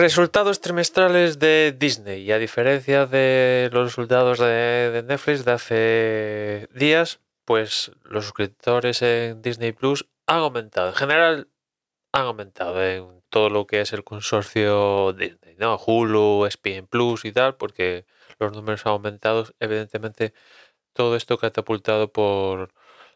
Resultados trimestrales de Disney. Y a diferencia de los resultados de, Netflix de hace días, pues los suscriptores en Disney Plus han aumentado. En general, han aumentado en todo lo que es el consorcio Disney, ¿no? Hulu, ESPN Plus y tal, porque los números han aumentado. Evidentemente, todo esto catapultado por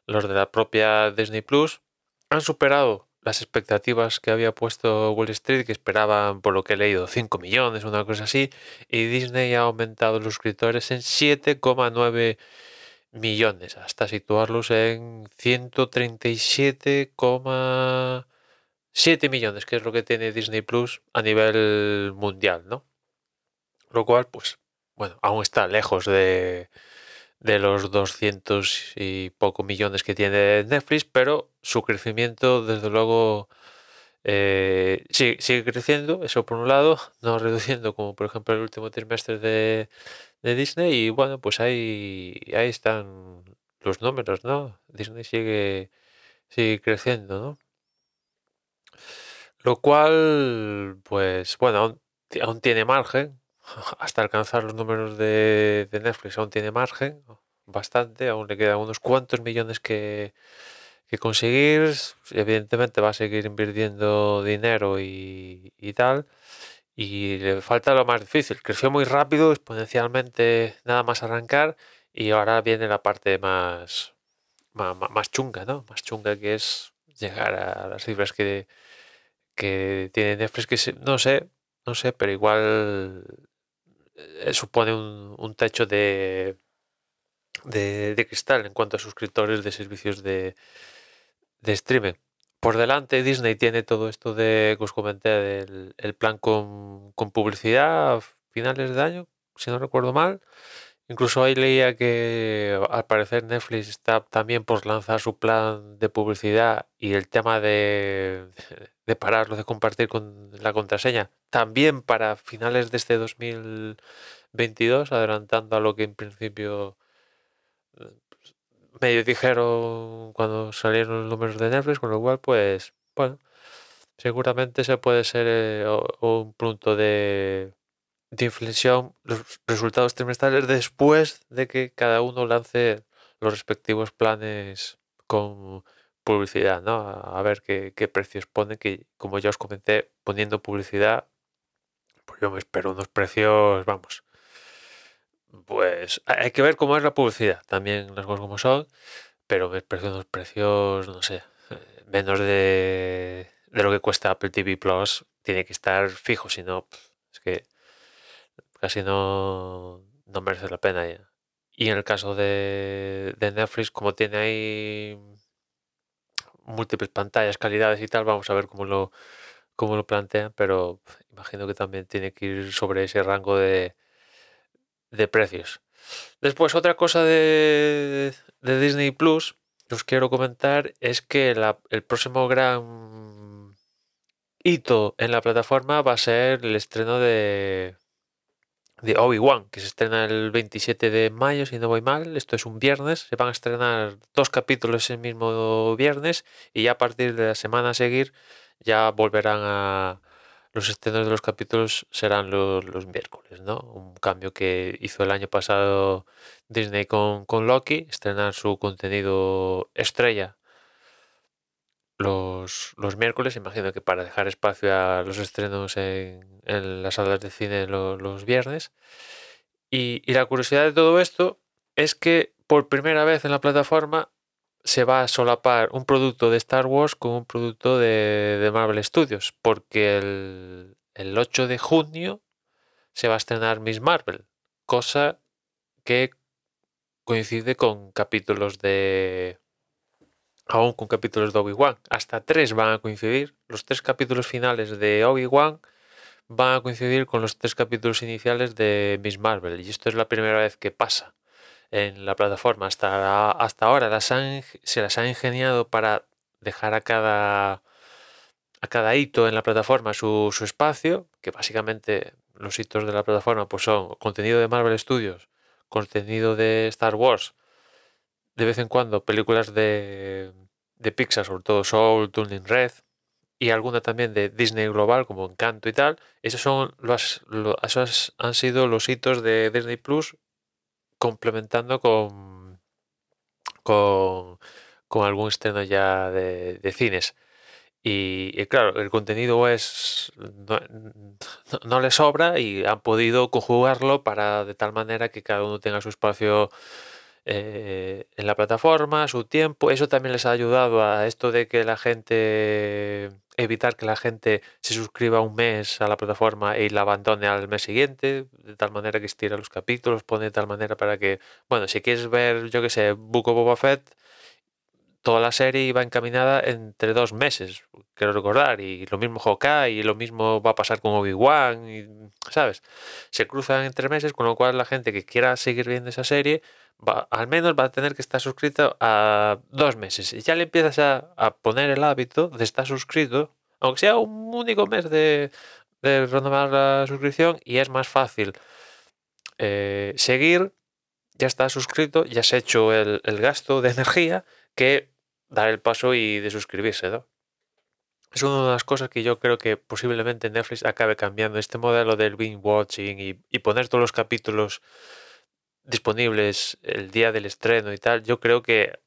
los de la propia Disney Plus han superado las expectativas que había puesto Wall Street, que esperaban, por lo que he leído, 5 millones, una cosa así, y Disney ha aumentado los suscriptores en 7,9 millones, hasta situarlos en 137,7 millones, que es lo que tiene Disney Plus a nivel mundial, ¿no? Lo cual, pues, bueno, aún está lejos de, de los 200 y poco millones que tiene Netflix, pero su crecimiento, desde luego, eh, sigue, creciendo, eso por un lado, no reduciendo como por ejemplo el último trimestre de, Disney y bueno, pues ahí, ahí están los números, ¿no? Disney sigue, sigue creciendo, ¿no? Lo cual, pues bueno, aún tiene margen, hasta alcanzar los números de, Netflix aún tiene margen, bastante, aún le quedan unos cuantos millones que, conseguir. Evidentemente va a seguir invirtiendo dinero y, tal. Y le falta lo más difícil. Creció muy rápido, exponencialmente, nada más arrancar. Y ahora viene la parte más, más, chunga, ¿no? Más chunga que es llegar a las cifras que, que tiene Netflix, que no sé, no sé, pero igual supone un, techo de, de, cristal en cuanto a suscriptores de servicios de, de streaming. Por delante Disney tiene todo esto de que os comenté del el plan con, con, publicidad a finales de año, si no recuerdo mal. Incluso ahí leía que al parecer Netflix está también por lanzar su plan de publicidad y el tema de pararlo de compartir con la contraseña. También para finales de este 2022, adelantando a lo que en principio eh, medio dijeron cuando salieron los números de Netflix, con lo cual pues bueno, seguramente se puede ser eh, un punto de de inflexión los resultados trimestrales después de que cada uno lance los respectivos planes con publicidad, ¿no? A, ver qué, precios pone, que como ya os comenté, poniendo publicidad, pues yo me espero unos precios, vamos, pues hay que ver cómo es la publicidad, también las cosas como son, pero me espero unos precios, no sé, eh, menos de, de lo que cuesta Apple TV Plus, tiene que estar fijo, si no, es que casi no, no merece la pena ya. Y en el caso de, Netflix, como tiene ahí múltiples pantallas, calidades y tal, vamos a ver cómo lo, cómo lo plantean, pero imagino que también tiene que ir sobre ese rango de, de precios. Después, otra cosa de, de Disney Plus que os quiero comentar es que el próximo gran hito en la plataforma va a ser el estreno de, de Obi-Wan, que se estrena el 27 de mayo, si no voy mal. Esto es un viernes. Se van a estrenar dos capítulos el mismo viernes y ya a partir de la semana a seguir ya volverán a... Los estrenos de los capítulos serán los, miércoles, ¿no? Un cambio que hizo el año pasado Disney con, con Loki, estrenar su contenido estrella los, los miércoles, imagino que para dejar espacio a los estrenos en, en las salas de cine los, viernes. Y, la curiosidad de todo esto es que por primera vez en la plataforma se va a solapar un producto de Star Wars con un producto de, Marvel Studios, porque el, el 8 de junio se va a estrenar Miss Marvel, cosa que coincide con capítulos de... aún con capítulos de Obi-Wan. Hasta tres van a coincidir. Los tres capítulos finales de Obi-Wan van a coincidir con los tres capítulos iniciales de Miss Marvel. Y esto es la primera vez que pasa en la plataforma. Hasta, hasta ahora las se las han ingeniado para dejar a cada, a cada hito en la plataforma su, su, espacio, que básicamente los hitos de la plataforma pues son contenido de Marvel Studios, contenido de Star Wars, de vez en cuando películas de, de Pixar, sobre todo Soul, Turning Red, y alguna también de Disney Global, como Encanto y tal. Esos, son los, esos han sido los hitos de Disney Plus complementando con, con, con algún estreno ya de, de cines. Y, claro, el contenido es no, no, le sobra y han podido conjugarlo para de tal manera que cada uno tenga su espacio eh, en la plataforma, su tiempo. Eso también les ha ayudado a esto de que la gente, evitar que la gente se suscriba un mes a la plataforma y la abandone al mes siguiente, de tal manera que estira los capítulos, pone de tal manera para que, bueno, si quieres ver, yo que sé, of Boba Fett, toda la serie iba encaminada entre dos meses, quiero recordar, y lo mismo Hawkeye, y lo mismo va a pasar con Obi-Wan, ¿sabes? Se cruzan entre meses, con lo cual la gente que quiera seguir viendo esa serie al menos va a tener que estar suscrito a dos meses. Y ya le empiezas a, poner el hábito de estar suscrito, aunque sea un único mes de, renovar la suscripción, y es más fácil eh, seguir, ya estás suscrito, ya has hecho el, gasto de energía, que dar el paso y de suscribirse, ¿no? Es una de las cosas que yo creo que posiblemente Netflix acabe cambiando este modelo del binge watching y, poner todos los capítulos disponibles el día del estreno y tal, yo creo que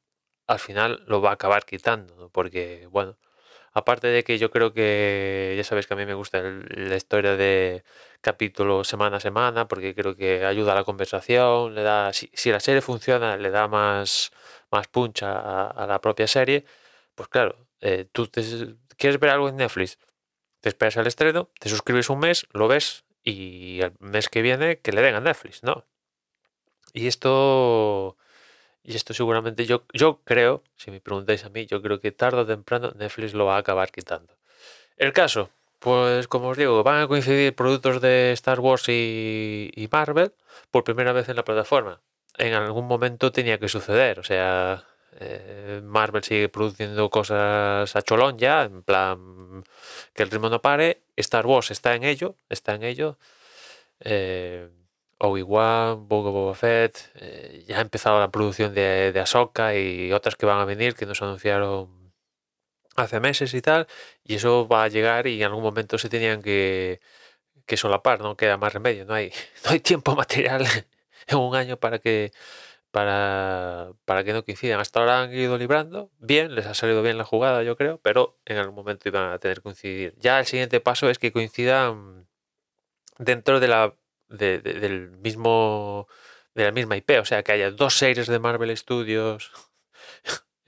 al final lo va a acabar quitando, porque, bueno, aparte de que yo creo que, ya sabes que a mí me gusta la historia de capítulo semana a semana, porque creo que ayuda a la conversación, le da, si, la serie funciona, le da más, más puncha a, la propia serie, pues claro, eh, tú quieres ver algo en Netflix, te esperas al estreno, te suscribes un mes, lo ves y el mes que viene que le den a Netflix, ¿no? Y esto, y esto seguramente yo, yo creo, si me preguntáis a mí, yo creo que tarde o temprano Netflix lo va a acabar quitando. El caso, pues como os digo, van a coincidir productos de Star Wars y, Marvel por primera vez en la plataforma. En algún momento tenía que suceder, o sea, eh, Marvel sigue produciendo cosas a cholón ya, en plan que el ritmo no pare. Star Wars está en ello, está en ello. Eh, Obi-Wan, Boba Fett, eh, ya ha empezado la producción de, de Ahsoka y otras que van a venir que nos anunciaron hace meses y tal, y eso va a llegar y en algún momento se tenían que, que solapar, no queda más remedio, no hay, no hay tiempo material en un año para que para, para que no coincidan. Hasta ahora han ido librando, bien, les ha salido bien la jugada, yo creo, pero en algún momento iban a tener que coincidir. Ya el siguiente paso es que coincidan dentro de la de, del mismo de la misma IP, o sea, que haya dos series de Marvel Studios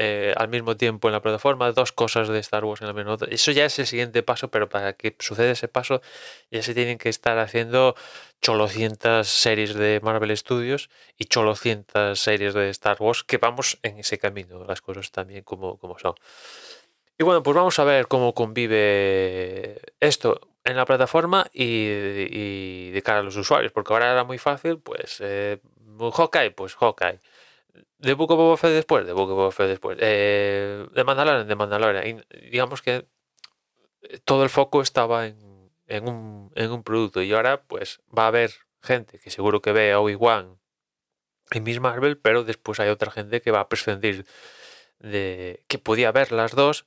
eh, al mismo tiempo en la plataforma, dos cosas de Star Wars en la misma. Eso ya es el siguiente paso, pero para que suceda ese paso ya se tienen que estar haciendo cholocientas series de Marvel Studios y cholocientas series de Star Wars, que vamos en ese camino, las cosas también como, como son. Y bueno, pues vamos a ver cómo convive esto en la plataforma y, de cara a los usuarios, porque ahora era muy fácil, pues eh, Hawkeye, pues Hawkeye. De Book of Boba después, de Book of Boba después. Eh, de Mandalorian, de Mandalorian. Y digamos que todo el foco estaba en, en, un, en un producto y ahora pues va a haber gente que seguro que ve a Obi-Wan y Miss Marvel, pero después hay otra gente que va a prescindir de que podía ver las dos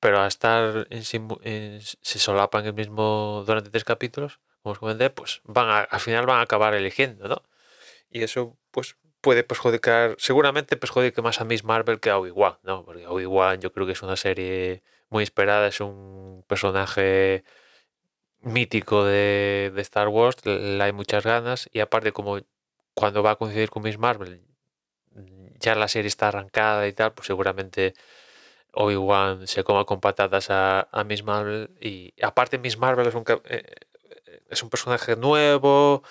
pero a estar en, se solapan el mismo durante tres capítulos, como os comenté, pues van a, al final van a acabar eligiendo, ¿no? Y eso, pues, puede perjudicar, seguramente perjudique más a Miss Marvel que a Obi-Wan, ¿no? Porque Obi-Wan yo creo que es una serie muy esperada, es un personaje mítico de, Star Wars, le hay muchas ganas, y aparte como cuando va a coincidir con Miss Marvel, ya la serie está arrancada y tal, pues seguramente Obi-Wan se coma con patatas a, a, Miss Marvel. Y aparte, Miss Marvel es un, eh, es un personaje nuevo.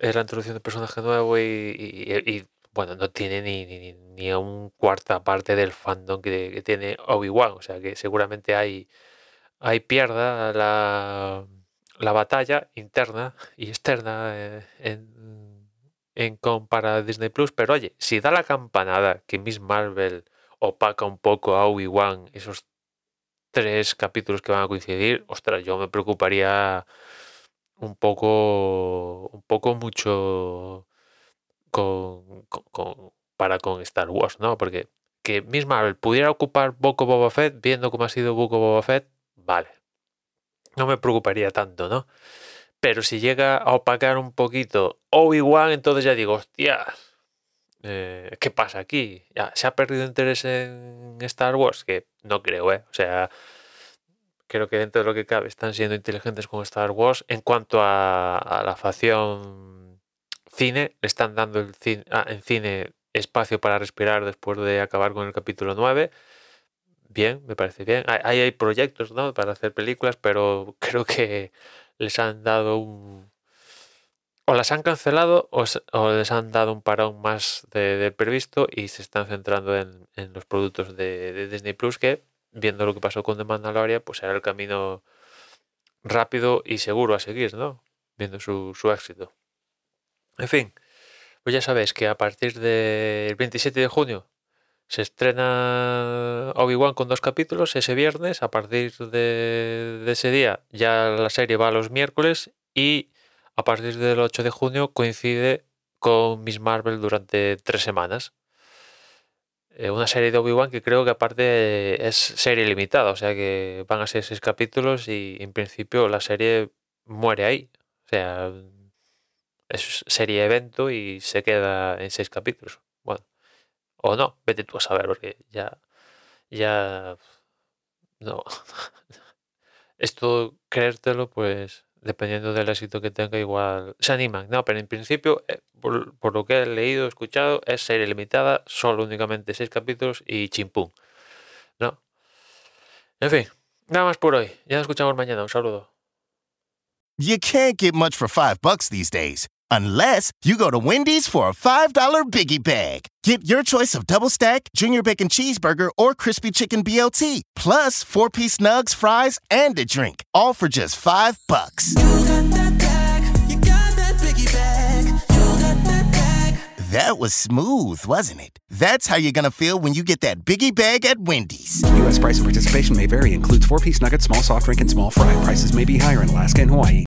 Es la introducción de un personaje nuevo y, y, bueno, no tiene ni, ni, ni, un cuarta parte del fandom que, que tiene Obi-Wan. O sea que seguramente hay, hay pierda la, la batalla interna y externa eh, en, en compara Disney Plus. Pero oye, si da la campanada que Miss Marvel opaca un poco a Obi-Wan esos tres capítulos que van a coincidir, ostras, yo me preocuparía un poco, un poco mucho con, para con Star Wars, ¿no? Porque que Miss Marvel pudiera ocupar Boco Boba Fett, viendo cómo ha sido Boco Boba Fett, vale. No me preocuparía tanto, ¿no? Pero si llega a opacar un poquito Obi-Wan, entonces ya digo, hostias, eh, ¿qué pasa aquí? ¿Ya, ¿Se ha perdido interés en Star Wars? Que no creo, ¿eh? O sea, creo que dentro de lo que cabe están siendo inteligentes con Star Wars. En cuanto a, la facción cine, le están dando ah, en cine espacio para respirar después de acabar con el capítulo 9. Bien, me parece bien. Ahí hay proyectos para hacer películas, pero creo que les han dado un, o las han cancelado o, les han dado un parón más del previsto y se están centrando en, los productos de, Disney Plus que, viendo lo que pasó con The Mandalorian, pues era el camino rápido y seguro a seguir, ¿no? Viendo su, éxito. En fin, pues ya sabéis que a partir del 27 de junio se estrena Obi-Wan con dos capítulos ese viernes. A partir de, de ese día ya la serie va a los miércoles y a partir del 8 de junio coincide con Miss Marvel durante tres semanas. Eh, una serie de Obi-Wan que creo que aparte es serie limitada, o sea que van a ser seis capítulos y en principio la serie muere ahí. O sea, es serie evento y se queda en seis capítulos. Bueno, o no, vete tú a saber, porque ya, ya, no. Esto, creértelo, pues dependiendo del éxito que tenga, igual se animan. No, pero en principio, eh, por, lo que he leído, escuchado, es serie limitada, solo únicamente seis capítulos y chimpum. ¿No? En fin, nada más por hoy. Ya nos escuchamos mañana. Un saludo. You can't get much for five bucks these days. Unless you go to Wendy's for a $5 biggie bag. Get your choice of double stack, junior bacon cheeseburger, or crispy chicken BLT, plus four piece nugs, fries, and a drink, all for just 5 bucks. That, that, that was smooth, wasn't it? That's how you're gonna feel when you get that biggie bag at Wendy's. U.S. price and participation may vary. Includes four piece nuggets, small soft drink, and small fry. Prices may be higher in Alaska and Hawaii.